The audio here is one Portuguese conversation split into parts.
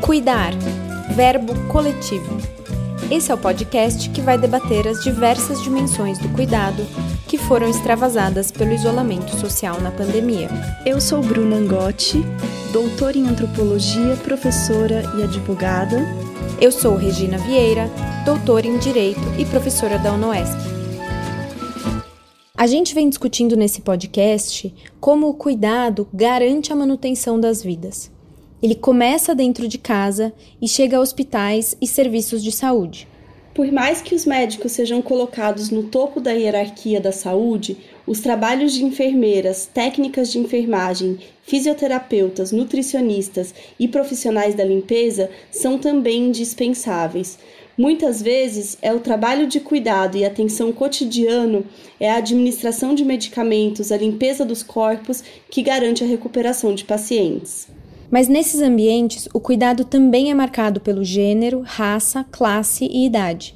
Cuidar, verbo coletivo. Esse é o podcast que vai debater as diversas dimensões do cuidado que foram extravasadas pelo isolamento social na pandemia. Eu sou Bruna Angotti, doutora em antropologia, professora e advogada. Eu sou Regina Vieira, doutora em direito e professora da UNOESC. A gente vem discutindo nesse podcast como o cuidado garante a manutenção das vidas. Ele começa dentro de casa e chega a hospitais e serviços de saúde. Por mais que os médicos sejam colocados no topo da hierarquia da saúde, os trabalhos de enfermeiras, técnicas de enfermagem, fisioterapeutas, nutricionistas e profissionais da limpeza são também indispensáveis. Muitas vezes é o trabalho de cuidado e atenção cotidiano, é a administração de medicamentos, a limpeza dos corpos que garante a recuperação de pacientes. Mas nesses ambientes, o cuidado também é marcado pelo gênero, raça, classe e idade.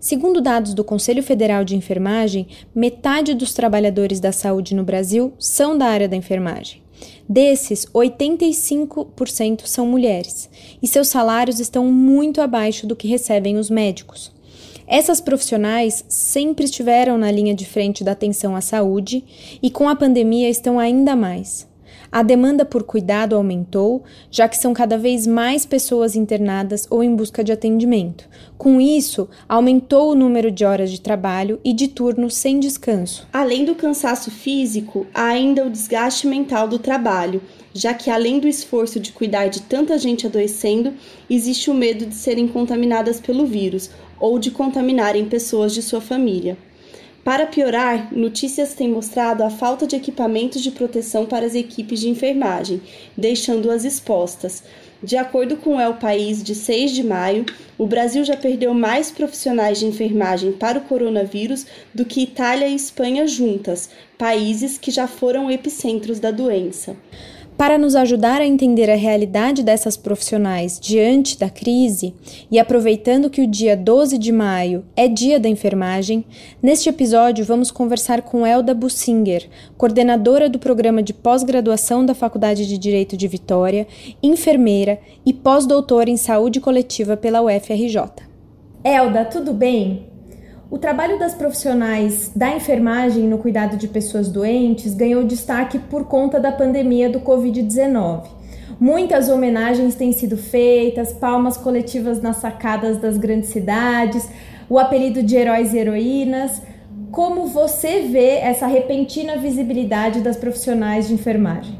Segundo dados do Conselho Federal de Enfermagem, metade dos trabalhadores da saúde no Brasil são da área da enfermagem. Desses, 85% são mulheres, e seus salários estão muito abaixo do que recebem os médicos. Essas profissionais sempre estiveram na linha de frente da atenção à saúde e com a pandemia estão ainda mais. A demanda por cuidado aumentou, já que são cada vez mais pessoas internadas ou em busca de atendimento. Com isso, aumentou o número de horas de trabalho e de turnos sem descanso. Além do cansaço físico, há ainda o desgaste mental do trabalho, já que além do esforço de cuidar de tanta gente adoecendo, existe o medo de serem contaminadas pelo vírus ou de contaminarem pessoas de sua família. Para piorar, notícias têm mostrado a falta de equipamentos de proteção para as equipes de enfermagem, deixando-as expostas. De acordo com o El País, de 6 de maio, o Brasil já perdeu mais profissionais de enfermagem para o coronavírus do que Itália e Espanha juntas, países que já foram epicentros da doença. Para nos ajudar a entender a realidade dessas profissionais diante da crise e aproveitando que o dia 12 de maio é dia da enfermagem, neste episódio vamos conversar com Elda Bussinger, coordenadora do programa de pós-graduação da Faculdade de Direito de Vitória, enfermeira e pós-doutora em saúde coletiva pela UFRJ. Elda, tudo bem? O trabalho das profissionais da enfermagem no cuidado de pessoas doentes ganhou destaque por conta da pandemia do Covid-19. Muitas homenagens têm sido feitas, palmas coletivas nas sacadas das grandes cidades, o apelido de heróis e heroínas. Como você vê essa repentina visibilidade das profissionais de enfermagem?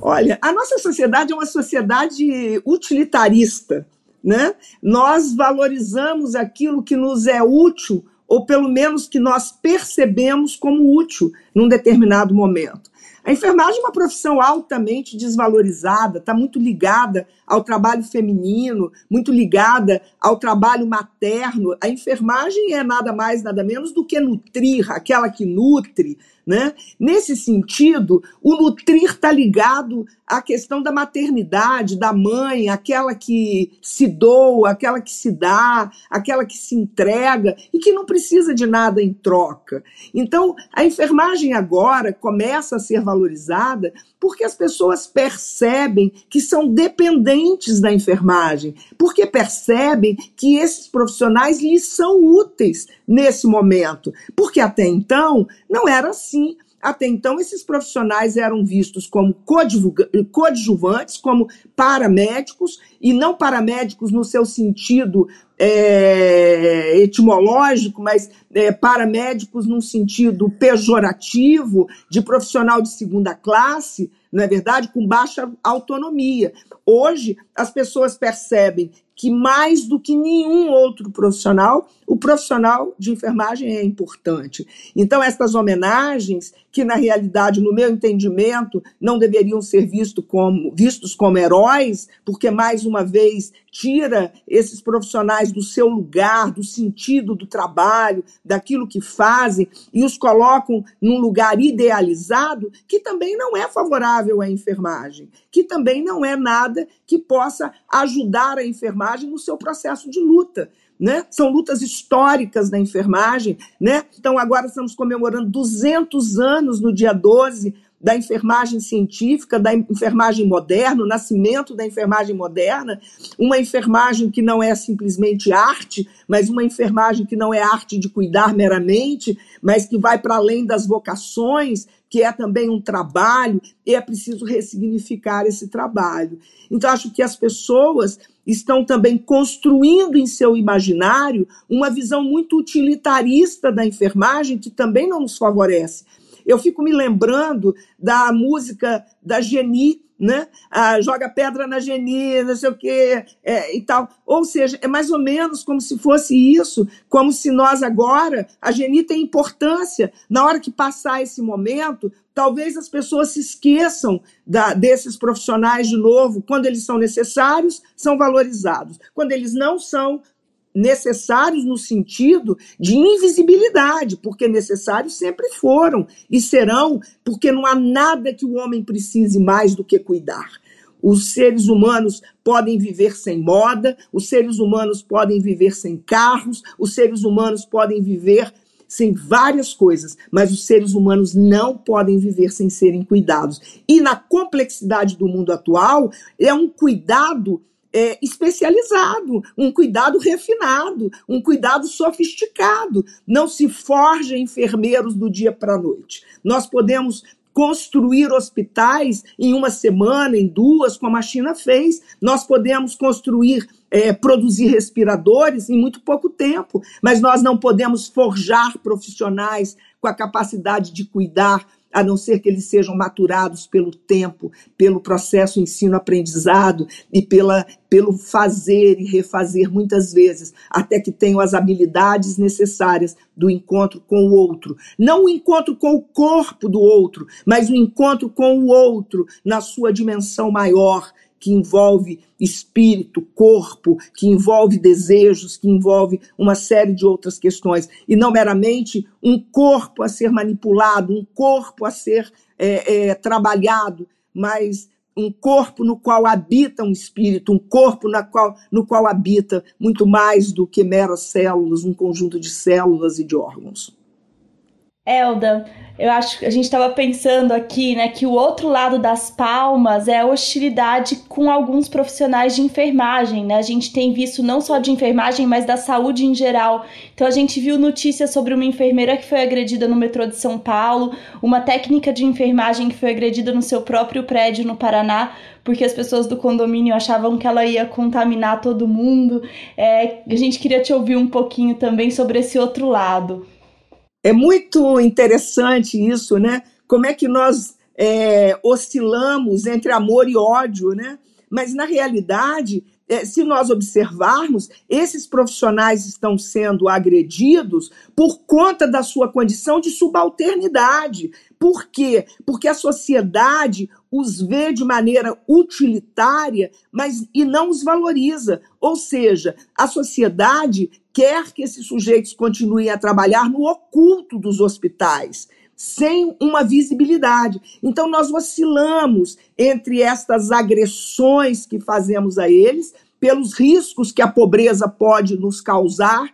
Olha, a nossa sociedade é uma sociedade utilitarista né? Nós valorizamos aquilo que nos é útil, ou pelo menos que nós percebemos como útil num determinado momento. A enfermagem é uma profissão altamente desvalorizada, está muito ligada ao trabalho feminino, muito ligada ao trabalho materno. A enfermagem é nada mais, nada menos do que nutrir, aquela que nutre, né? Nesse sentido, o nutrir está ligado à questão da maternidade, da mãe, aquela que se doa, aquela que se dá, aquela que se entrega e que não precisa de nada em troca. Então, a enfermagem agora começa a ser valorizada porque as pessoas percebem que são dependentes da enfermagem, porque percebem que esses profissionais lhes são úteis nesse momento, porque até então não era assim. Até então, esses profissionais eram vistos como coadjuvantes, como paramédicos, e não paramédicos no seu sentido é, etimológico, mas é, paramédicos num sentido pejorativo, de profissional de segunda classe, não é verdade? Com baixa autonomia. Hoje, as pessoas percebem que mais do que nenhum outro profissional, o profissional de enfermagem é importante. Então, essas homenagens, que na realidade, no meu entendimento, não deveriam ser visto como, vistos como heróis, porque mais uma vez tira esses profissionais do seu lugar, do sentido do trabalho, daquilo que fazem, e os colocam num lugar idealizado, que também não é favorável à enfermagem, que também não é nada que possa ajudar a enfermagem no seu processo de luta. Né? São lutas históricas da enfermagem, né? Então agora estamos comemorando 200 anos no dia 12 da enfermagem científica, da enfermagem moderna, o nascimento da enfermagem moderna, uma enfermagem que não é simplesmente arte, mas uma enfermagem que não é arte de cuidar meramente, mas que vai para além das vocações, que é também um trabalho, e é preciso ressignificar esse trabalho. Então, acho que as pessoas estão também construindo em seu imaginário uma visão muito utilitarista da enfermagem, que também não nos favorece. Eu fico me lembrando da música da Geni, né? Ah, joga pedra na Geni, não sei o quê, é, e tal. Ou seja, é mais ou menos como se fosse isso, como se nós agora, a Geni tem importância, na hora que passar esse momento, talvez as pessoas se esqueçam da, desses profissionais de novo, quando eles são necessários, são valorizados. Quando eles não são, necessários no sentido de invisibilidade, porque necessários sempre foram e serão, porque não há nada que o homem precise mais do que cuidar. Os seres humanos podem viver sem moda, os seres humanos podem viver sem carros, os seres humanos podem viver sem várias coisas, mas os seres humanos não podem viver sem serem cuidados. E na complexidade do mundo atual, é um cuidado é, especializado, um cuidado refinado, um cuidado sofisticado. Não se forja enfermeiros do dia para a noite. Nós podemos construir hospitais em uma semana, em duas, como a China fez. Nós podemos construir, é, produzir respiradores em muito pouco tempo, mas nós não podemos forjar profissionais com a capacidade de cuidar a não ser que eles sejam maturados pelo tempo, pelo processo ensino-aprendizado e pela, pelo fazer e refazer muitas vezes, até que tenham as habilidades necessárias do encontro com o outro. Não o encontro com o corpo do outro, mas o encontro com o outro na sua dimensão maior, que envolve espírito, corpo, que envolve desejos, que envolve uma série de outras questões, e não meramente um corpo a ser manipulado, um corpo a ser é, é, trabalhado, mas um corpo no qual habita um espírito, um corpo na qual, no qual habita muito mais do que meras células, um conjunto de células e de órgãos. Elda, eu acho que a gente estava pensando aqui, né, que o outro lado das palmas é a hostilidade com alguns profissionais de enfermagem, né? A gente tem visto não só de enfermagem, mas da saúde em geral. Então a gente viu notícias sobre uma enfermeira que foi agredida no metrô de São Paulo, uma técnica de enfermagem que foi agredida no seu próprio prédio no Paraná, porque as pessoas do condomínio achavam que ela ia contaminar todo mundo. É, a gente queria te ouvir um pouquinho também sobre esse outro lado. É muito interessante isso, né? Como é que nós é, oscilamos entre amor e ódio, né? Mas, na realidade, se nós observarmos, esses profissionais estão sendo agredidos por conta da sua condição de subalternidade. Por quê? Porque a sociedade os vê de maneira utilitária, mas e não os valoriza. Ou seja, a sociedade quer que esses sujeitos continuem a trabalhar no oculto dos hospitais, sem uma visibilidade. Então, nós oscilamos entre estas agressões que fazemos a eles, pelos riscos que a pobreza pode nos causar,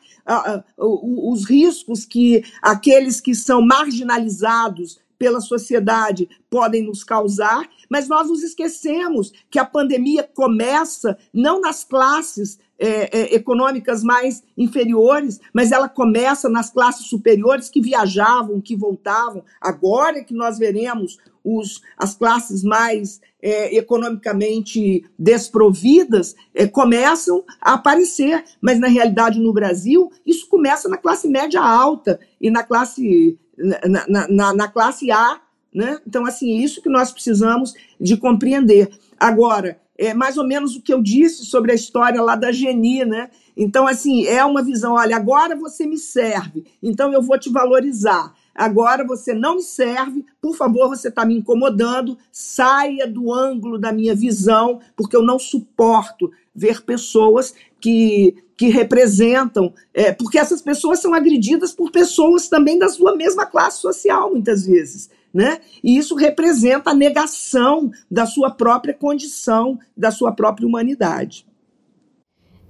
os riscos que aqueles que são marginalizados pela sociedade podem nos causar, mas nós nos esquecemos que a pandemia começa não nas classes é, é, econômicas mais inferiores, mas ela começa nas classes superiores que viajavam, que voltavam. Agora é que nós veremos os, as classes mais é, economicamente desprovidas é, começam a aparecer, mas na realidade no Brasil isso começa na classe média alta e na classe na, na, na classe A, né? Então assim isso que nós precisamos de compreender. Agora é mais ou menos o que eu disse sobre a história lá da Geni, né? Então, assim, é uma visão: olha, agora você me serve, então eu vou te valorizar. Agora você não me serve, por favor, você está me incomodando, saia do ângulo da minha visão, porque eu não suporto ver pessoas que, que representam, é, porque essas pessoas são agredidas por pessoas também da sua mesma classe social, muitas vezes né? E isso representa a negação da sua própria condição, da sua própria humanidade.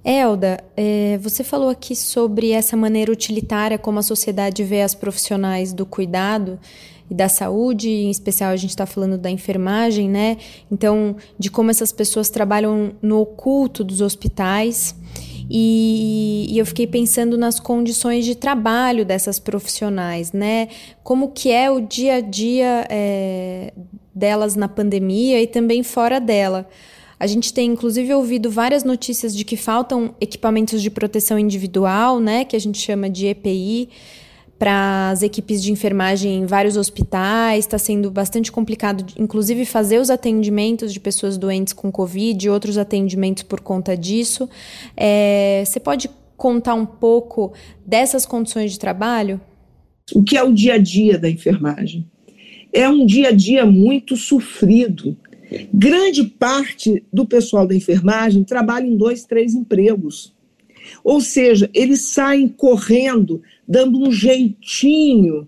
Elda, é, você falou aqui sobre essa maneira utilitária como a sociedade vê as profissionais do cuidado, e da saúde, em especial a gente está falando da enfermagem, né? Então, de como essas pessoas trabalham no oculto dos hospitais. E, e, eu fiquei pensando nas condições de trabalho dessas profissionais, né? Como que é o dia a dia é, delas na pandemia e também fora dela. A gente tem inclusive ouvido várias notícias de que faltam equipamentos de proteção individual, né, que a gente chama de EPI, para as equipes de enfermagem em vários hospitais. Está sendo bastante complicado, inclusive, fazer os atendimentos de pessoas doentes com Covid e outros atendimentos por conta disso. É, você pode contar um pouco dessas condições de trabalho? O que é o dia a dia da enfermagem? É um dia a dia muito sofrido. Grande parte do pessoal da enfermagem trabalha em dois, três empregos. Ou seja, eles saem correndo, dando um jeitinho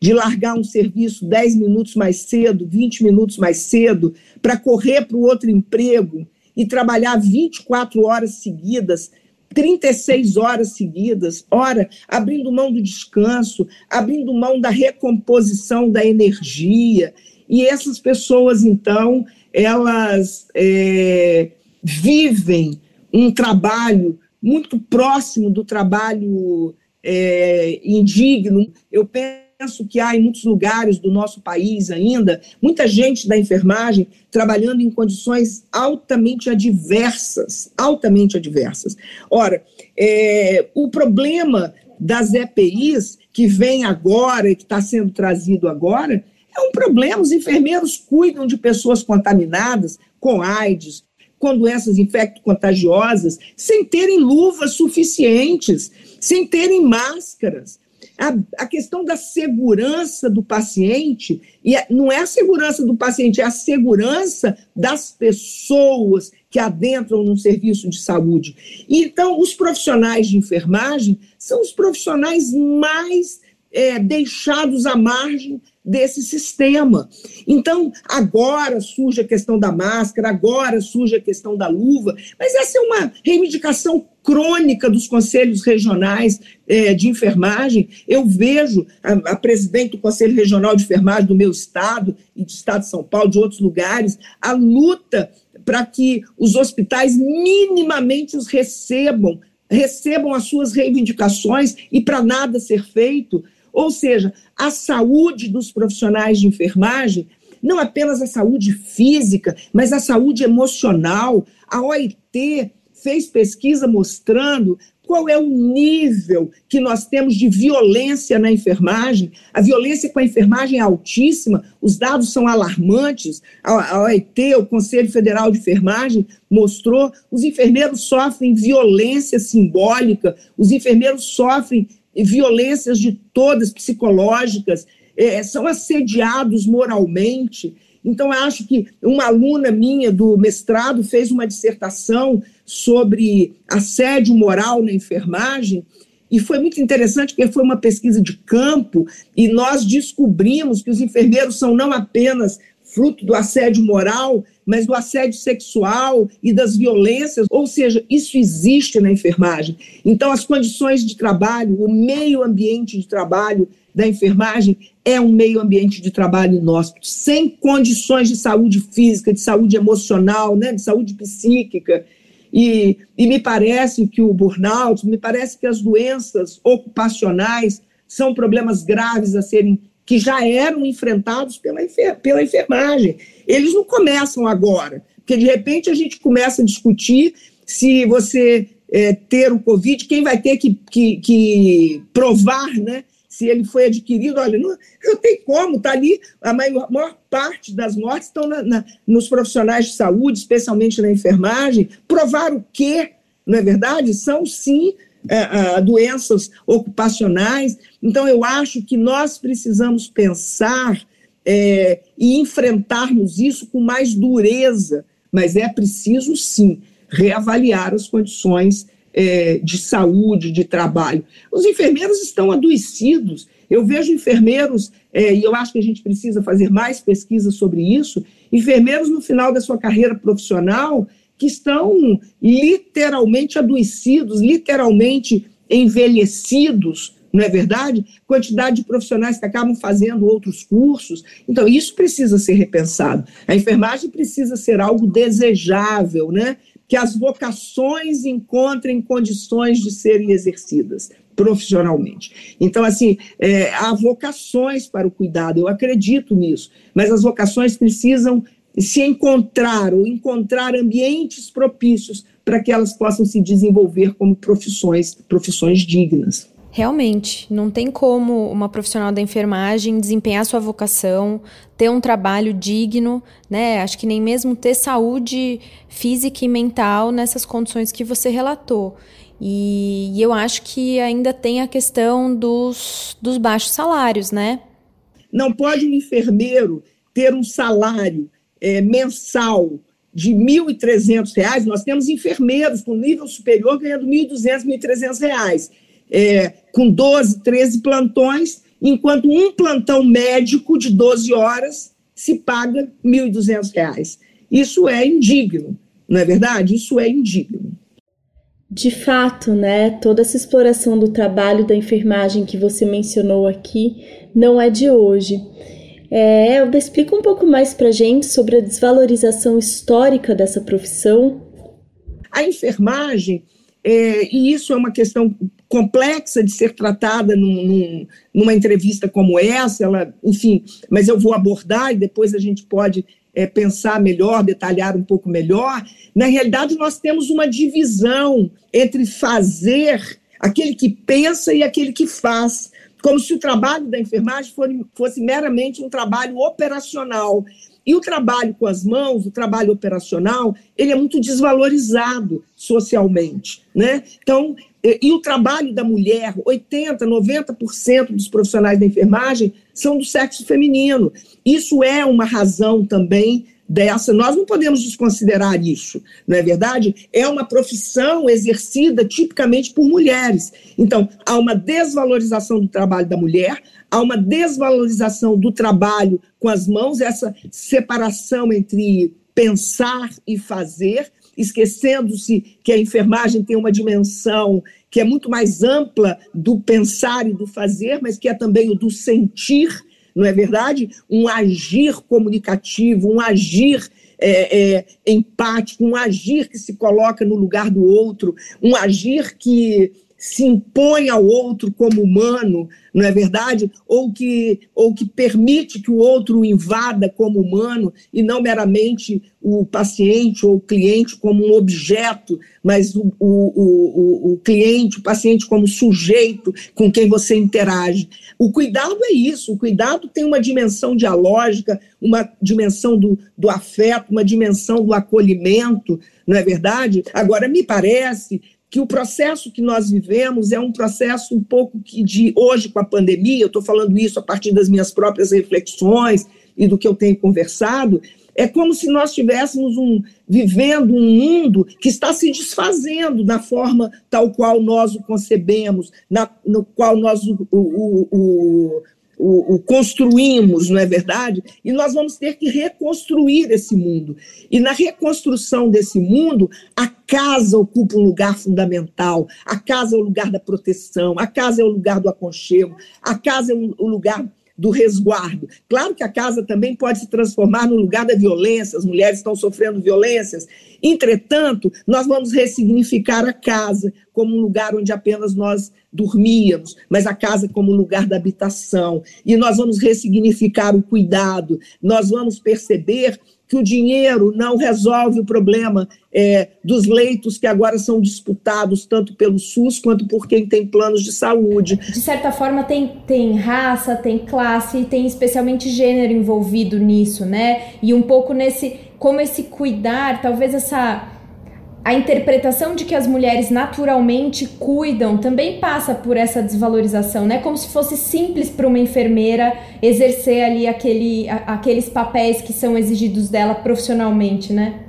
de largar um serviço 10 minutos mais cedo, 20 minutos mais cedo, para correr para o outro emprego e trabalhar 24 horas seguidas, 36 horas seguidas, ora, abrindo mão do descanso, abrindo mão da recomposição da energia. E essas pessoas, então, elas é, vivem um trabalho muito próximo do trabalho é, indigno. Eu penso que há em muitos lugares do nosso país ainda muita gente da enfermagem trabalhando em condições altamente adversas, altamente adversas. Ora, é, o problema das EPIs que vem agora e que está sendo trazido agora é um problema. Os enfermeiros cuidam de pessoas contaminadas com AIDS, com doenças infecto-contagiosas, sem terem luvas suficientes, sem terem máscaras. A, a, questão da segurança do paciente, e é, não é a segurança do paciente, é a segurança das pessoas que adentram num serviço de saúde. E, então, os profissionais de enfermagem são os profissionais mais é, deixados à margem desse sistema. Então, agora surge a questão da máscara, agora surge a questão da luva, mas essa é uma reivindicação crônica dos conselhos regionais é, de enfermagem. Eu vejo a, a, presidente do Conselho Regional de Enfermagem do meu estado e do estado de São Paulo, de outros lugares, a luta para que os hospitais minimamente os recebam, recebam as suas reivindicações e para nada ser feito. Ou seja, a saúde dos profissionais de enfermagem, não apenas a saúde física, mas a saúde emocional. A OIT fez pesquisa mostrando qual é o nível que nós temos de violência na enfermagem. A violência com a enfermagem é altíssima, os dados são alarmantes. A OIT, o Conselho Federal de Enfermagem, mostrou os enfermeiros sofrem violência simbólica, os enfermeiros sofrem violências de todas, psicológicas, é, são assediados moralmente. Então, acho que uma aluna minha do mestrado fez uma dissertação sobre assédio moral na enfermagem, e foi muito interessante porque foi uma pesquisa de campo, e nós descobrimos que os enfermeiros são não apenas fruto do assédio moral, mas do assédio sexual e das violências, ou seja, isso existe na enfermagem. Então, as condições de trabalho, o meio ambiente de trabalho da enfermagem é um meio ambiente de trabalho inóspito, sem condições de saúde física, de saúde emocional, né, de saúde psíquica. E, e me parece que o burnout, me parece que as doenças ocupacionais são problemas graves a serem que já eram enfrentados pela, enfer pela enfermagem. Eles não começam agora, porque de repente a gente começa a discutir se você é, ter o Covid, quem vai ter que, que, que, provar, né? Se ele foi adquirido, olha, não, não tem como, está ali, a maior, maior, parte das mortes estão na, na, nos profissionais de saúde, especialmente na enfermagem. Provar o quê? Não é verdade? São sim é, doenças ocupacionais. Então, eu acho que nós precisamos pensar é, e enfrentarmos isso com mais dureza, mas é preciso, sim, reavaliar as condições é, de saúde, de trabalho. Os enfermeiros estão adoecidos. Eu vejo enfermeiros, é, e eu acho que a gente precisa fazer mais pesquisa sobre isso, enfermeiros no final da sua carreira profissional que estão literalmente adoecidos, literalmente envelhecidos, não é verdade? Quantidade de profissionais que acabam fazendo outros cursos. Então, isso precisa ser repensado. A enfermagem precisa ser algo desejável, né? Que as vocações encontrem condições de serem exercidas profissionalmente. Então, assim, é, há vocações para o cuidado, eu acredito nisso, mas as vocações precisam se encontrar ou encontrar ambientes propícios para que elas possam se desenvolver como profissões, profissões dignas. Realmente, não tem como uma profissional da enfermagem desempenhar sua vocação, ter um trabalho digno, né? Acho que nem mesmo ter saúde física e mental nessas condições que você relatou. E, e eu acho que ainda tem a questão dos, dos baixos salários, né? Não pode um enfermeiro ter um salário é, mensal de R$ 1.300, nós temos enfermeiros com nível superior ganhando R$ 1.200, R$ 1.300, é, com 12, 13 plantões, enquanto um plantão médico de 12 horas se paga R$ 1.200. Isso é indigno, não é verdade? Isso é indigno. De fato, né, toda essa exploração do trabalho da enfermagem que você mencionou aqui não é de hoje. É, Elda, explica um pouco mais para gente sobre a desvalorização histórica dessa profissão. A enfermagem, é, e isso é uma questão complexa de ser tratada num, num, numa entrevista como essa, ela, enfim, mas eu vou abordar e depois a gente pode é, pensar melhor, detalhar um pouco melhor, na realidade nós temos uma divisão entre fazer, aquele que pensa e aquele que faz, como se o trabalho da enfermagem fosse, meramente um trabalho operacional. E o trabalho com as mãos, o trabalho operacional, ele é muito desvalorizado socialmente, né? Então, e o trabalho da mulher, 80, 90% dos profissionais da enfermagem são do sexo feminino. Isso é uma razão também dessa. Nós não podemos desconsiderar isso, não é verdade? É uma profissão exercida tipicamente por mulheres. Então, há uma desvalorização do trabalho da mulher, há uma desvalorização do trabalho com as mãos, essa separação entre pensar e fazer esquecendo-se que a enfermagem tem uma dimensão que é muito mais ampla do pensar e do fazer, mas que é também o do sentir, não é verdade? Um agir comunicativo, um agir é, é, empático, um agir que se coloca no lugar do outro, um agir que se impõe ao outro como humano, não é verdade? Ou que, ou que permite que o outro o invada como humano e não meramente o paciente ou o cliente como um objeto, mas o, o, o, o cliente, o paciente como sujeito com quem você interage. O cuidado é isso, o cuidado tem uma dimensão dialógica, uma dimensão do, do afeto, uma dimensão do acolhimento, não é verdade? Agora, me parece que o processo que nós vivemos é um processo um pouco que de hoje com a pandemia, eu estou falando isso a partir das minhas próprias reflexões e do que eu tenho conversado, é como se nós estivéssemos um, vivendo um mundo que está se desfazendo da forma tal qual nós o concebemos, na, no qual nós o, o, o, o, o, construímos, não é verdade? E nós vamos ter que reconstruir esse mundo. E na reconstrução desse mundo, a casa ocupa um lugar fundamental. A casa é o lugar da proteção, a casa é o lugar do aconchego, a casa é o lugar do resguardo. Claro que a casa também pode se transformar no lugar da violência, as mulheres estão sofrendo violências. Entretanto, nós vamos ressignificar a casa como um lugar onde apenas nós dormíamos, mas a casa como lugar da habitação. E nós vamos ressignificar o cuidado, nós vamos perceber que o dinheiro não resolve o problema é, dos leitos que agora são disputados tanto pelo SUS quanto por quem tem planos de saúde. De certa forma, tem, tem raça, tem classe e tem especialmente gênero envolvido nisso, né? E um pouco nesse. Como esse cuidar, talvez essa a interpretação de que as mulheres naturalmente cuidam também passa por essa desvalorização, né? Como se fosse simples para uma enfermeira exercer ali aquele, a, aqueles papéis que são exigidos dela profissionalmente, né?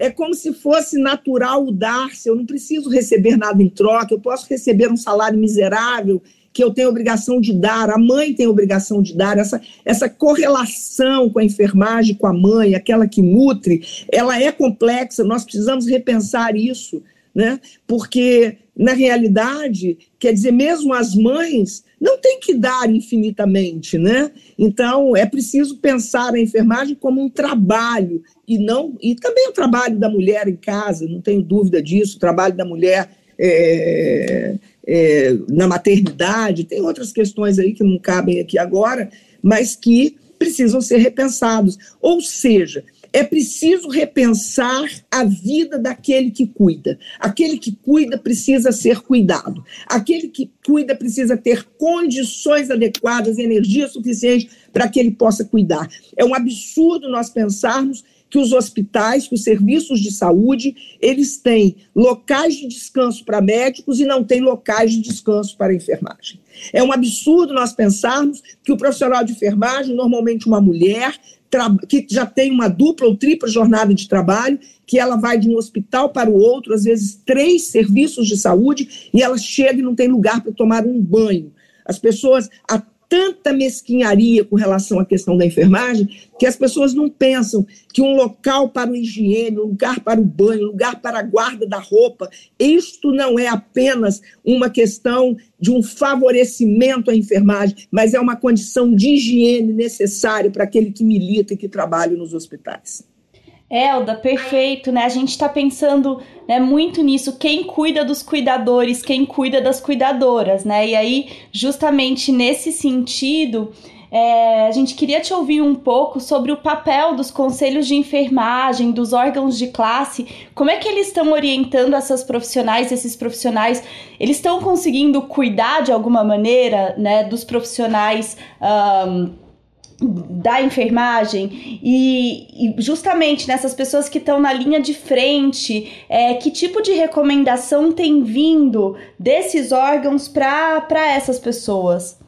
É como se fosse natural o dar-se, eu não preciso receber nada em troca, eu posso receber um salário miserável que eu tenho obrigação de dar, a mãe tem obrigação de dar, essa, essa correlação com a enfermagem, com a mãe, aquela que nutre, ela é complexa, nós precisamos repensar isso, né? Porque na realidade, quer dizer, mesmo as mães não têm que dar infinitamente, né? Então, é preciso pensar a enfermagem como um trabalho e não e também o trabalho da mulher em casa, não tenho dúvida disso, o trabalho da mulher é, é, na maternidade, tem outras questões aí que não cabem aqui agora, mas que precisam ser repensados. Ou seja, é preciso repensar a vida daquele que cuida. Aquele que cuida precisa ser cuidado. Aquele que cuida precisa ter condições adequadas, energia suficiente para que ele possa cuidar. É um absurdo nós pensarmos que os hospitais, que os serviços de saúde, eles têm locais de descanso para médicos e não têm locais de descanso para enfermagem. É um absurdo nós pensarmos que o profissional de enfermagem, normalmente uma mulher, que já tem uma dupla ou tripla jornada de trabalho, que ela vai de um hospital para o outro, às vezes três serviços de saúde, e ela chega e não tem lugar para tomar um banho. As pessoas, tanta mesquinharia com relação à questão da enfermagem que as pessoas não pensam que um local para o higiene, um lugar para o banho, um lugar para a guarda da roupa, isto não é apenas uma questão de um favorecimento à enfermagem, mas é uma condição de higiene necessária para aquele que milita e que trabalha nos hospitais. Elda, perfeito, né? A gente está pensando né, muito nisso, quem cuida dos cuidadores, quem cuida das cuidadoras, né? E aí, justamente nesse sentido, é, a gente queria te ouvir um pouco sobre o papel dos conselhos de enfermagem, dos órgãos de classe, como é que eles estão orientando essas profissionais, esses profissionais, eles estão conseguindo cuidar de alguma maneira, né, dos profissionais um, da enfermagem e, e, justamente nessas pessoas que estão na linha de frente, é, que tipo de recomendação tem vindo desses órgãos para essas pessoas?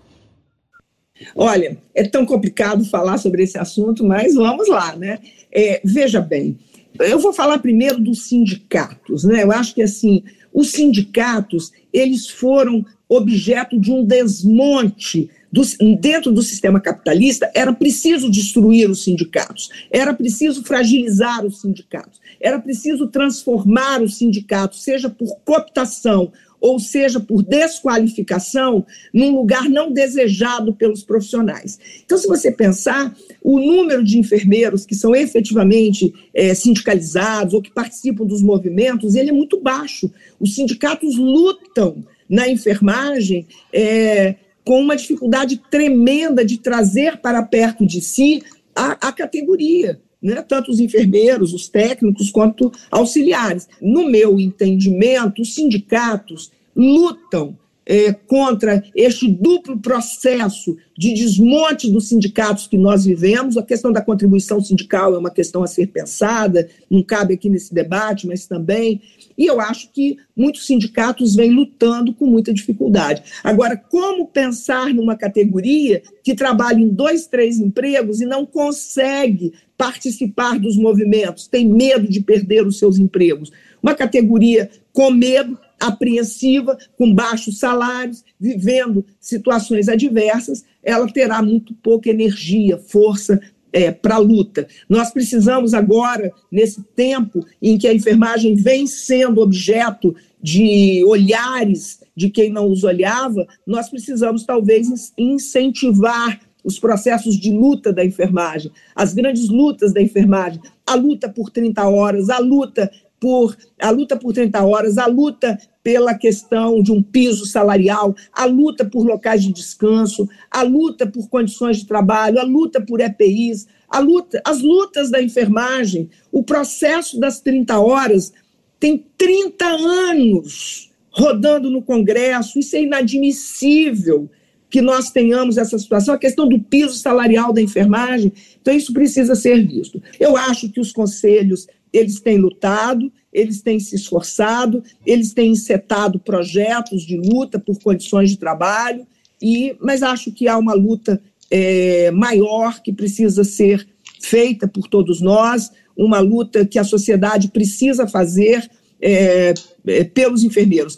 Olha, é tão complicado falar sobre esse assunto, mas vamos lá, né? É, veja bem, eu vou falar primeiro dos sindicatos, né? Eu acho que assim, os sindicatos eles foram objeto de um desmonte do, dentro do sistema capitalista, era preciso destruir os sindicatos, era preciso fragilizar os sindicatos, era preciso transformar os sindicatos, seja por cooptação ou seja por desqualificação, num lugar não desejado pelos profissionais. Então, se você pensar, o número de enfermeiros que são efetivamente é, sindicalizados ou que participam dos movimentos, ele é muito baixo. Os sindicatos lutam na enfermagem é, com uma dificuldade tremenda de trazer para perto de si a, a categoria. Né, tanto os enfermeiros, os técnicos, quanto auxiliares. No meu entendimento, os sindicatos lutam é, contra este duplo processo de desmonte dos sindicatos que nós vivemos. A questão da contribuição sindical é uma questão a ser pensada, não cabe aqui nesse debate, mas também. E eu acho que muitos sindicatos vêm lutando com muita dificuldade. Agora, como pensar numa categoria que trabalha em dois, três empregos e não consegue participar dos movimentos, tem medo de perder os seus empregos? Uma categoria com medo apreensiva, com baixos salários, vivendo situações adversas, ela terá muito pouca energia, força é, para a luta. Nós precisamos agora, nesse tempo em que a enfermagem vem sendo objeto de olhares de quem não os olhava, nós precisamos talvez incentivar os processos de luta da enfermagem, as grandes lutas da enfermagem, a luta por 30 horas, a luta por a luta por 30 horas, a luta pela questão de um piso salarial, a luta por locais de descanso, a luta por condições de trabalho, a luta por EPIs, a luta, as lutas da enfermagem, o processo das 30 horas tem 30 anos rodando no Congresso, isso é inadmissível que nós tenhamos essa situação, a questão do piso salarial da enfermagem, então isso precisa ser visto. Eu acho que os conselhos eles têm lutado, eles têm se esforçado, eles têm insetado projetos de luta por condições de trabalho, e, mas acho que há uma luta é, maior que precisa ser feita por todos nós, uma luta que a sociedade precisa fazer é, é, pelos enfermeiros.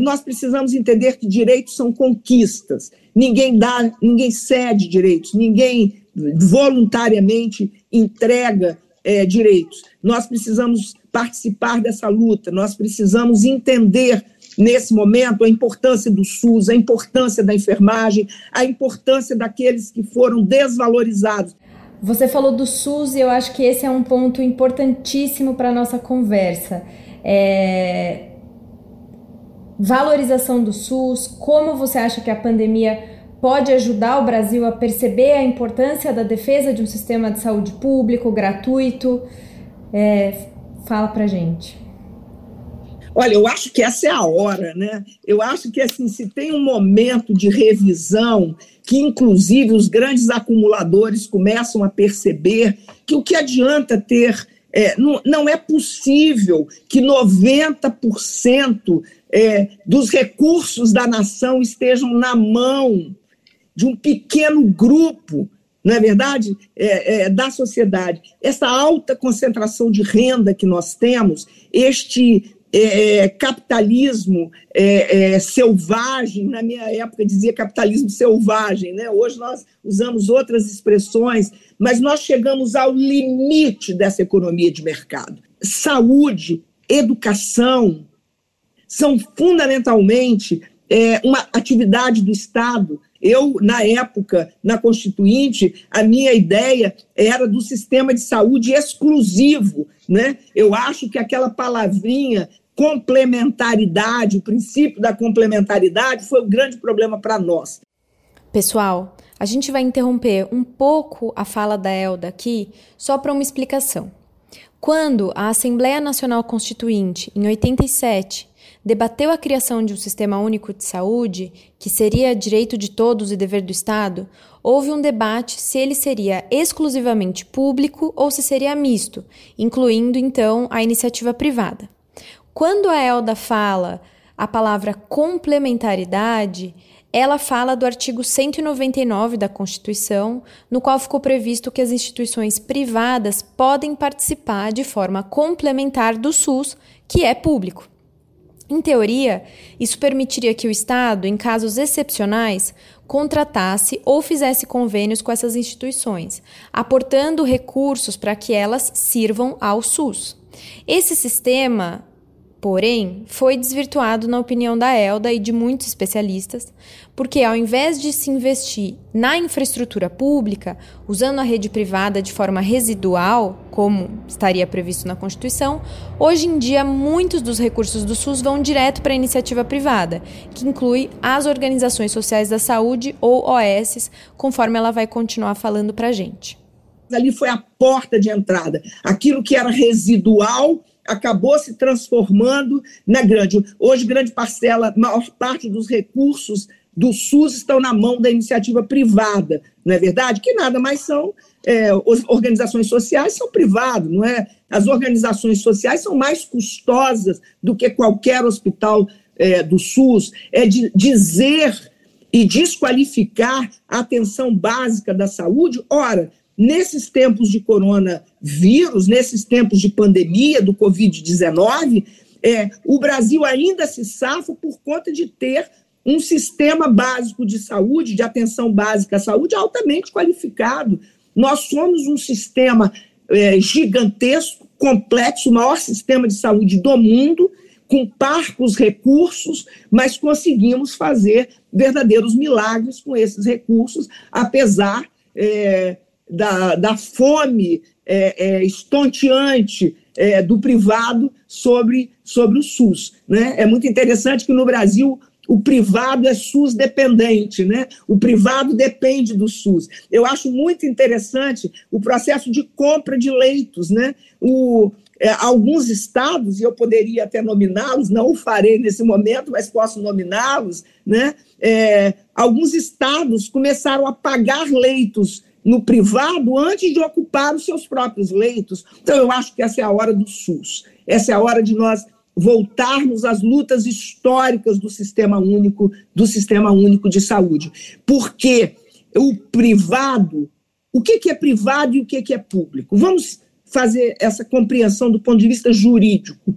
Nós precisamos entender que direitos são conquistas. Ninguém dá, ninguém cede direitos, ninguém voluntariamente entrega é, direitos. Nós precisamos participar dessa luta, nós precisamos entender nesse momento a importância do SUS, a importância da enfermagem, a importância daqueles que foram desvalorizados. Você falou do SUS e eu acho que esse é um ponto importantíssimo para a nossa conversa. É... Valorização do SUS, como você acha que a pandemia pode ajudar o Brasil a perceber a importância da defesa de um sistema de saúde público, gratuito? É... Fala para gente. Olha, eu acho que essa é a hora, né? Eu acho que assim, se tem um momento de revisão, que inclusive os grandes acumuladores começam a perceber que o que adianta ter. É, não, não é possível que 90% é, dos recursos da nação estejam na mão de um pequeno grupo não é verdade? É, é, da sociedade. Essa alta concentração de renda que nós temos, este é, é, capitalismo é, é, selvagem, na minha época dizia capitalismo selvagem, né? hoje nós usamos outras expressões, mas nós chegamos ao limite dessa economia de mercado. Saúde, educação são fundamentalmente é, uma atividade do Estado eu, na época, na Constituinte, a minha ideia era do sistema de saúde exclusivo. Né? Eu acho que aquela palavrinha complementaridade, o princípio da complementaridade, foi o grande problema para nós. Pessoal, a gente vai interromper um pouco a fala da Elda aqui, só para uma explicação. Quando a Assembleia Nacional Constituinte, em 87, debateu a criação de um sistema único de saúde, que seria direito de todos e dever do Estado, houve um debate se ele seria exclusivamente público ou se seria misto, incluindo então a iniciativa privada. Quando a Elda fala a palavra complementaridade, ela fala do artigo 199 da Constituição, no qual ficou previsto que as instituições privadas podem participar de forma complementar do SUS, que é público. Em teoria, isso permitiria que o Estado, em casos excepcionais, contratasse ou fizesse convênios com essas instituições, aportando recursos para que elas sirvam ao SUS. Esse sistema Porém, foi desvirtuado na opinião da Elda e de muitos especialistas, porque ao invés de se investir na infraestrutura pública, usando a rede privada de forma residual, como estaria previsto na Constituição, hoje em dia muitos dos recursos do SUS vão direto para a iniciativa privada, que inclui as organizações sociais da saúde ou OS, conforme ela vai continuar falando para a gente. Ali foi a porta de entrada. Aquilo que era residual acabou se transformando na grande. Hoje, grande parcela, maior parte dos recursos do SUS estão na mão da iniciativa privada, não é verdade? Que nada mais são é, organizações sociais, são privadas, não é? As organizações sociais são mais custosas do que qualquer hospital é, do SUS. É de dizer e desqualificar a atenção básica da saúde. Ora, nesses tempos de coronavírus, nesses tempos de pandemia do Covid-19, é, o Brasil ainda se safa por conta de ter um sistema básico de saúde, de atenção básica à saúde, altamente qualificado. Nós somos um sistema é, gigantesco, complexo, o maior sistema de saúde do mundo, com parcos recursos, mas conseguimos fazer verdadeiros milagres com esses recursos, apesar é, da, da fome é, é, estonteante é, do privado sobre, sobre o SUS. Né? É muito interessante que no Brasil o privado é SUS dependente, né? O privado depende do SUS. Eu acho muito interessante o processo de compra de leitos, né? O, é, alguns estados, e eu poderia até nominá-los, não o farei nesse momento, mas posso nominá-los, né? É, alguns estados começaram a pagar leitos no privado antes de ocupar os seus próprios leitos. Então, eu acho que essa é a hora do SUS. Essa é a hora de nós voltarmos às lutas históricas do sistema único, do sistema único de saúde. Porque o privado, o que é privado e o que é público? Vamos fazer essa compreensão do ponto de vista jurídico.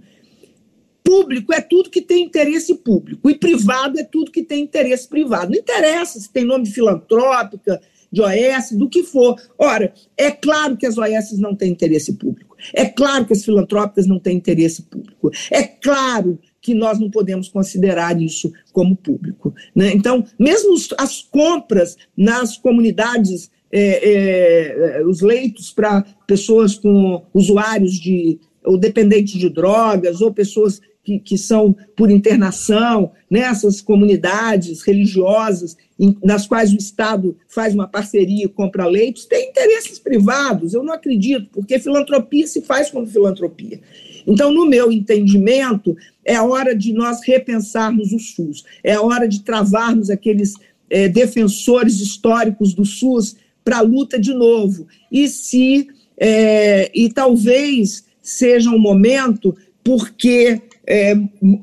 Público é tudo que tem interesse público, e privado é tudo que tem interesse privado. Não interessa se tem nome filantrópica, de OS, do que for. Ora, é claro que as OS não têm interesse público. É claro que as filantrópicas não têm interesse público. É claro que nós não podemos considerar isso como público. Né? Então, mesmo as compras nas comunidades, é, é, os leitos para pessoas com usuários de ou dependentes de drogas, ou pessoas que, que são por internação, nessas comunidades religiosas, em, nas quais o Estado faz uma parceria e compra leitos, tem interesses privados. Eu não acredito, porque filantropia se faz como filantropia. Então, no meu entendimento, é hora de nós repensarmos o SUS, é hora de travarmos aqueles é, defensores históricos do SUS para a luta de novo. E se é, e talvez seja um momento porque é,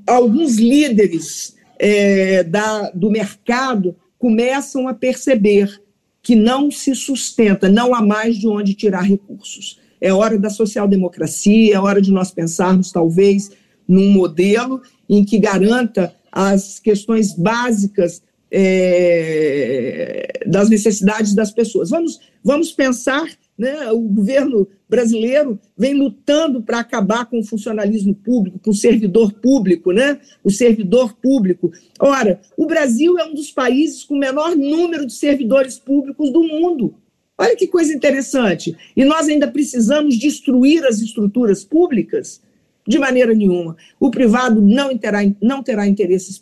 alguns líderes é, da, do mercado começam a perceber que não se sustenta, não há mais de onde tirar recursos. É hora da social-democracia, é hora de nós pensarmos, talvez, num modelo em que garanta as questões básicas é, das necessidades das pessoas. Vamos, vamos pensar né? O governo brasileiro vem lutando para acabar com o funcionalismo público, com o servidor público, né? o servidor público. Ora, o Brasil é um dos países com o menor número de servidores públicos do mundo. Olha que coisa interessante. E nós ainda precisamos destruir as estruturas públicas? De maneira nenhuma. O privado não terá, não terá interesses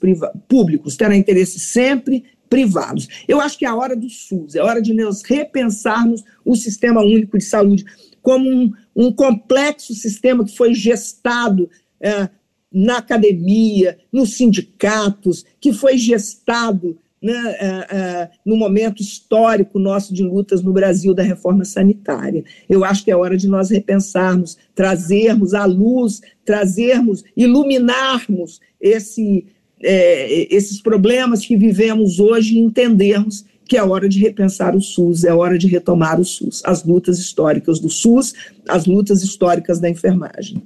públicos, terá interesses sempre privados. Eu acho que é a hora do SUS, é hora de nós repensarmos o sistema único de saúde como um, um complexo sistema que foi gestado é, na academia, nos sindicatos, que foi gestado né, é, é, no momento histórico nosso de lutas no Brasil da reforma sanitária. Eu acho que é hora de nós repensarmos, trazermos à luz, trazermos, iluminarmos esse é, esses problemas que vivemos hoje e entendermos que é hora de repensar o SUS, é hora de retomar o SUS, as lutas históricas do SUS, as lutas históricas da enfermagem.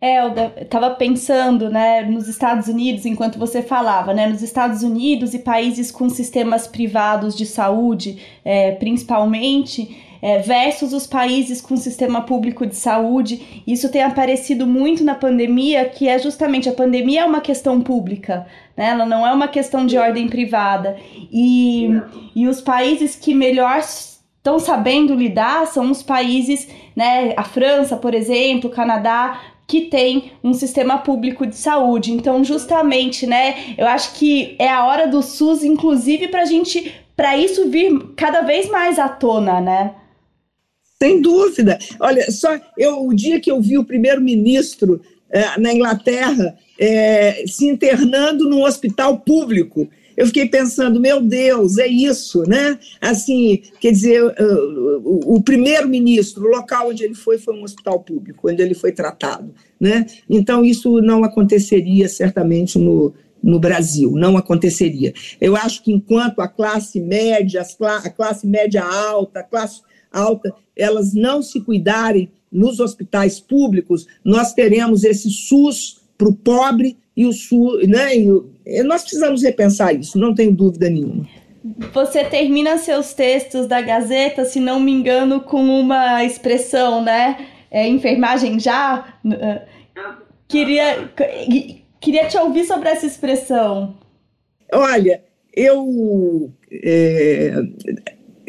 Elda, estava pensando, né, nos Estados Unidos, enquanto você falava, né, nos Estados Unidos e países com sistemas privados de saúde, é, principalmente, é, versus os países com sistema público de saúde. Isso tem aparecido muito na pandemia, que é justamente a pandemia é uma questão pública, né? ela não é uma questão de ordem privada. E, e os países que melhor estão sabendo lidar são os países, né, a França, por exemplo, o Canadá, que tem um sistema público de saúde. Então, justamente, né, eu acho que é a hora do SUS, inclusive, para gente, para isso vir cada vez mais à tona, né? Sem dúvida. Olha, só eu, o dia que eu vi o primeiro-ministro é, na Inglaterra é, se internando num hospital público, eu fiquei pensando, meu Deus, é isso, né? Assim, quer dizer, o, o primeiro-ministro, o local onde ele foi, foi um hospital público, onde ele foi tratado, né? Então, isso não aconteceria certamente no, no Brasil, não aconteceria. Eu acho que enquanto a classe média, a classe média alta, a classe alta, elas não se cuidarem nos hospitais públicos, nós teremos esse SUS para o pobre e o SUS, né? E nós precisamos repensar isso, não tenho dúvida nenhuma. Você termina seus textos da Gazeta, se não me engano, com uma expressão, né? É, enfermagem já. Queria, queria te ouvir sobre essa expressão. Olha, eu é,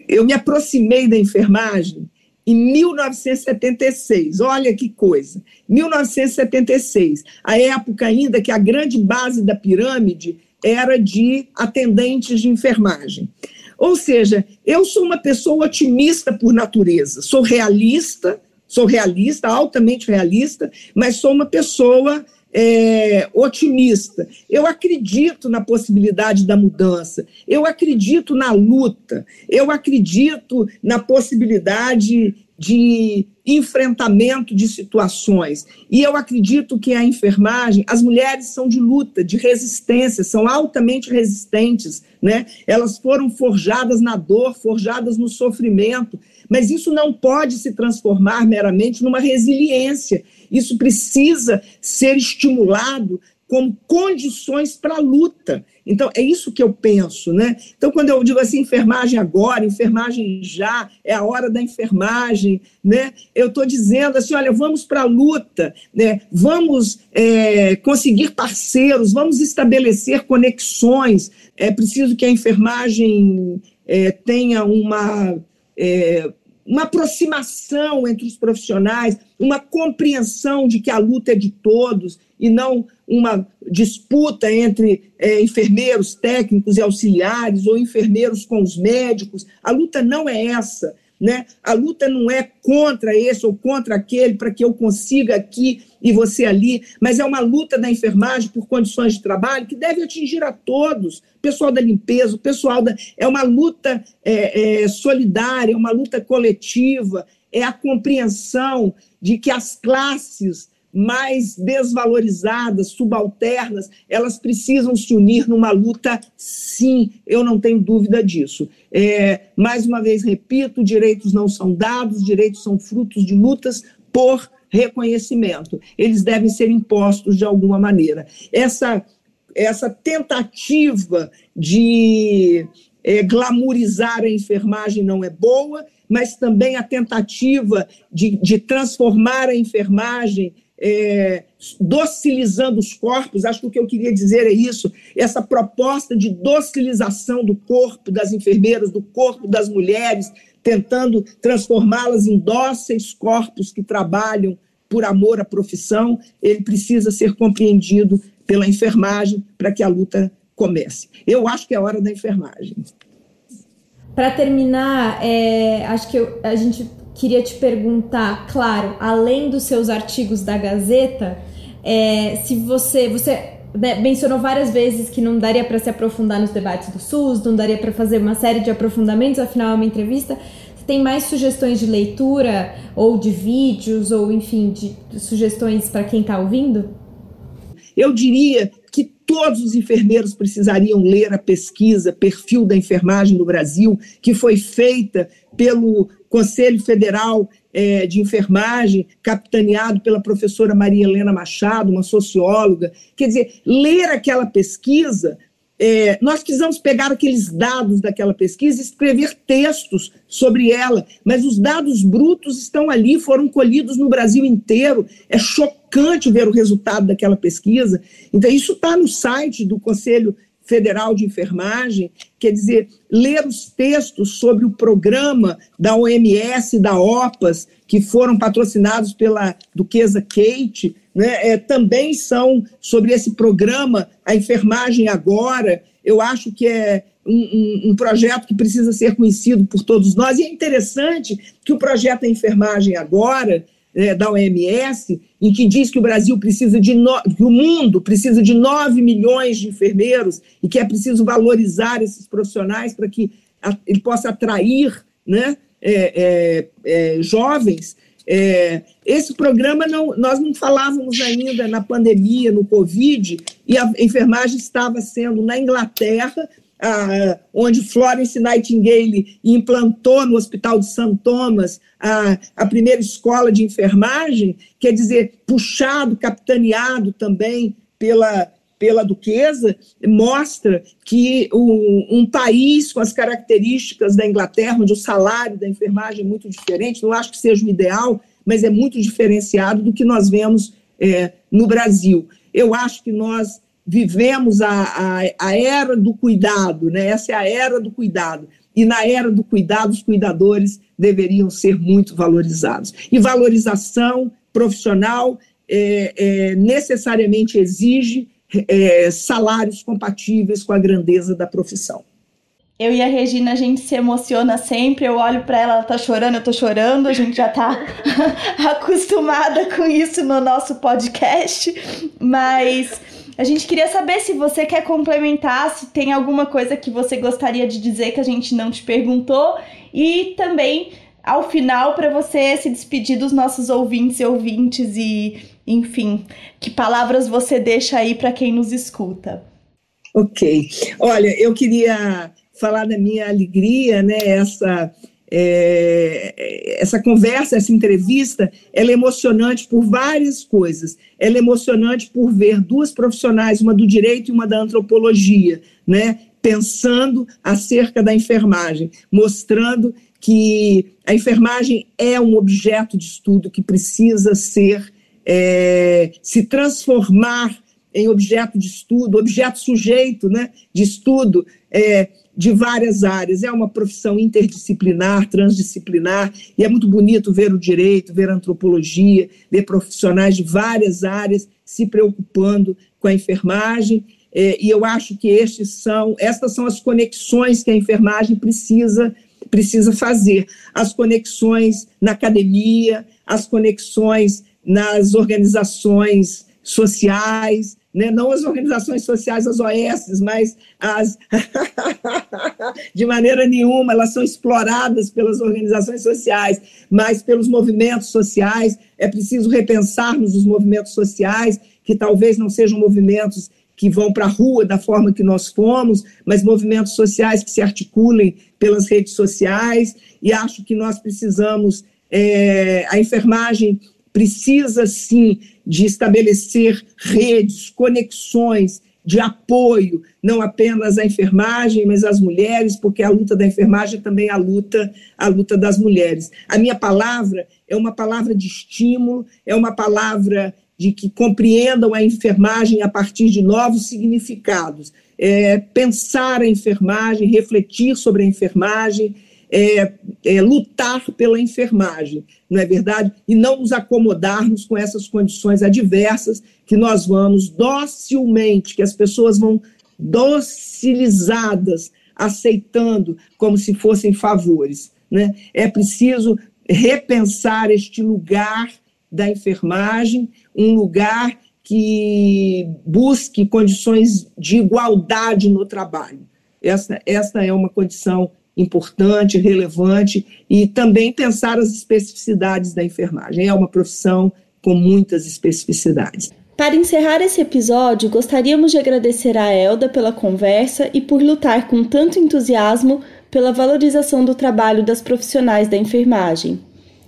eu me aproximei da enfermagem em 1976. Olha que coisa. 1976, a época ainda que a grande base da pirâmide era de atendentes de enfermagem. Ou seja, eu sou uma pessoa otimista por natureza, sou realista, sou realista, altamente realista, mas sou uma pessoa é, otimista. Eu acredito na possibilidade da mudança, eu acredito na luta, eu acredito na possibilidade de enfrentamento de situações. E eu acredito que a enfermagem, as mulheres são de luta, de resistência, são altamente resistentes, né? Elas foram forjadas na dor, forjadas no sofrimento, mas isso não pode se transformar meramente numa resiliência. Isso precisa ser estimulado como condições para a luta. Então, é isso que eu penso, né? Então, quando eu digo assim, enfermagem agora, enfermagem já, é a hora da enfermagem, né? Eu estou dizendo assim, olha, vamos para a luta, né? Vamos é, conseguir parceiros, vamos estabelecer conexões. É preciso que a enfermagem é, tenha uma é, uma aproximação entre os profissionais, uma compreensão de que a luta é de todos e não uma disputa entre é, enfermeiros, técnicos e auxiliares ou enfermeiros com os médicos. A luta não é essa. Né? A luta não é contra esse ou contra aquele para que eu consiga aqui e você ali, mas é uma luta da enfermagem por condições de trabalho que deve atingir a todos, pessoal da limpeza, o pessoal da. É uma luta é, é, solidária, é uma luta coletiva, é a compreensão de que as classes mais desvalorizadas, subalternas, elas precisam se unir numa luta, sim, eu não tenho dúvida disso. É, mais uma vez, repito: direitos não são dados, direitos são frutos de lutas por reconhecimento. Eles devem ser impostos de alguma maneira. Essa, essa tentativa de é, glamorizar a enfermagem não é boa, mas também a tentativa de, de transformar a enfermagem é, docilizando os corpos, acho que o que eu queria dizer é isso, essa proposta de docilização do corpo das enfermeiras, do corpo das mulheres, tentando transformá-las em dóceis corpos que trabalham por amor à profissão, ele precisa ser compreendido pela enfermagem para que a luta comece. Eu acho que é hora da enfermagem. Para terminar, é, acho que eu, a gente queria te perguntar, claro, além dos seus artigos da Gazeta, é, se você você né, mencionou várias vezes que não daria para se aprofundar nos debates do SUS, não daria para fazer uma série de aprofundamentos, afinal é uma entrevista. Você tem mais sugestões de leitura ou de vídeos ou enfim de, de sugestões para quem está ouvindo? Eu diria que todos os enfermeiros precisariam ler a pesquisa Perfil da Enfermagem no Brasil, que foi feita pelo Conselho Federal é, de Enfermagem, capitaneado pela professora Maria Helena Machado, uma socióloga. Quer dizer, ler aquela pesquisa, é, nós precisamos pegar aqueles dados daquela pesquisa e escrever textos sobre ela, mas os dados brutos estão ali, foram colhidos no Brasil inteiro. É chocante ver o resultado daquela pesquisa. Então, isso está no site do Conselho Federal de Enfermagem, quer dizer, ler os textos sobre o programa da OMS, da OPAS, que foram patrocinados pela duquesa Kate, né, é, também são sobre esse programa, a enfermagem agora. Eu acho que é um, um, um, projeto que precisa ser conhecido por todos nós. E é interessante que o projeto A Enfermagem Agora é, da OMS, em que diz que o Brasil precisa de no... que o mundo precisa de 9 milhões de enfermeiros e que é preciso valorizar esses profissionais para que ele possa atrair né, é, é, é, jovens. É, esse programa não, nós não falávamos ainda na pandemia, no Covid, e a enfermagem estava sendo na Inglaterra ah, onde Florence Nightingale implantou no Hospital de St. Thomas a, a primeira escola de enfermagem, quer dizer, puxado, capitaneado também pela, pela duquesa, mostra que um, um, país com as características da Inglaterra, onde o salário da enfermagem é muito diferente, não acho que seja o ideal, mas é muito diferenciado do que nós vemos é, no Brasil. Eu acho que nós vivemos a, a, a era do cuidado, né? essa é a era do cuidado. E na era do cuidado, os cuidadores deveriam ser muito valorizados. E valorização profissional é, é, necessariamente exige é, salários compatíveis com a grandeza da profissão. Eu e a Regina, a gente se emociona sempre. Eu olho para ela, ela tá chorando, eu tô chorando. A gente já tá acostumada com isso no nosso podcast. Mas a gente queria saber se você quer complementar, se tem alguma coisa que você gostaria de dizer que a gente não te perguntou e também ao final para você se despedir dos nossos ouvintes e ouvintes e, enfim, que palavras você deixa aí para quem nos escuta. Ok. Olha, eu queria falar da minha alegria, né? Essa é, essa conversa, essa entrevista, ela é emocionante por várias coisas. Ela é emocionante por ver duas profissionais, uma do direito e uma da antropologia, né, pensando acerca da enfermagem, mostrando que a enfermagem é um objeto de estudo que precisa ser é, se transformar em objeto de estudo, objeto sujeito né, de estudo é, de várias áreas. É uma profissão interdisciplinar, transdisciplinar, e é muito bonito ver o direito, ver a antropologia, ver profissionais de várias áreas se preocupando com a enfermagem. É, e eu acho que estes são, estas são as conexões que a enfermagem precisa precisa fazer as conexões na academia, as conexões nas organizações sociais, né? não as organizações sociais, as OS, mas as de maneira nenhuma elas são exploradas pelas organizações sociais, mas pelos movimentos sociais. É preciso repensarmos os movimentos sociais, que talvez não sejam movimentos que vão para a rua da forma que nós fomos, mas movimentos sociais que se articulem pelas redes sociais, e acho que nós precisamos, é, a enfermagem precisa sim de estabelecer redes, conexões de apoio, não apenas à enfermagem, mas às mulheres, porque a luta da enfermagem também é a luta, a luta das mulheres. A minha palavra é uma palavra de estímulo, é uma palavra de que compreendam a enfermagem a partir de novos significados. É, pensar a enfermagem, refletir sobre a enfermagem, é, é, lutar pela enfermagem, não é verdade? E não nos acomodarmos com essas condições adversas que nós vamos docilmente, que as pessoas vão docilizadas, aceitando como se fossem favores. Né? É preciso repensar este lugar da enfermagem, um lugar que busque condições de igualdade no trabalho. Essa, essa é uma condição importante, relevante, e também pensar as especificidades da enfermagem. É uma profissão com muitas especificidades. Para encerrar esse episódio, gostaríamos de agradecer a Elda pela conversa e por lutar com tanto entusiasmo pela valorização do trabalho das profissionais da enfermagem.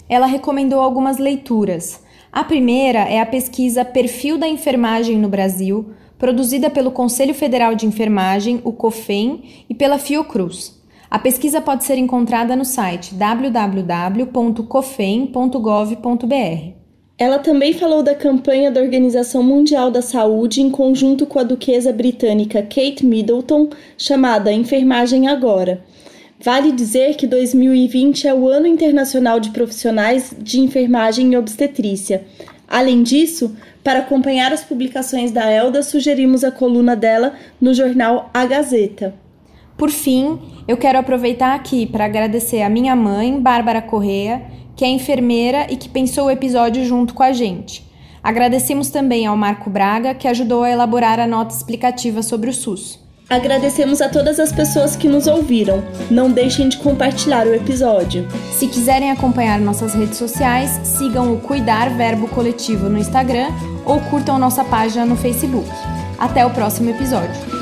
Ela recomendou algumas leituras. A primeira é a pesquisa Perfil da Enfermagem no Brasil, produzida pelo Conselho Federal de Enfermagem, o COFEM, e pela Fiocruz. A pesquisa pode ser encontrada no site www.cofem.gov.br. Ela também falou da campanha da Organização Mundial da Saúde em conjunto com a duquesa britânica Kate Middleton, chamada Enfermagem Agora. Vale dizer que 2020 é o Ano Internacional de Profissionais de Enfermagem e Obstetrícia. Além disso, para acompanhar as publicações da Elda, sugerimos a coluna dela no jornal A Gazeta. Por fim, eu quero aproveitar aqui para agradecer a minha mãe, Bárbara Correa, que é enfermeira e que pensou o episódio junto com a gente. Agradecemos também ao Marco Braga, que ajudou a elaborar a nota explicativa sobre o SUS. Agradecemos a todas as pessoas que nos ouviram. Não deixem de compartilhar o episódio. Se quiserem acompanhar nossas redes sociais, sigam o Cuidar Verbo Coletivo no Instagram ou curtam nossa página no Facebook. Até o próximo episódio.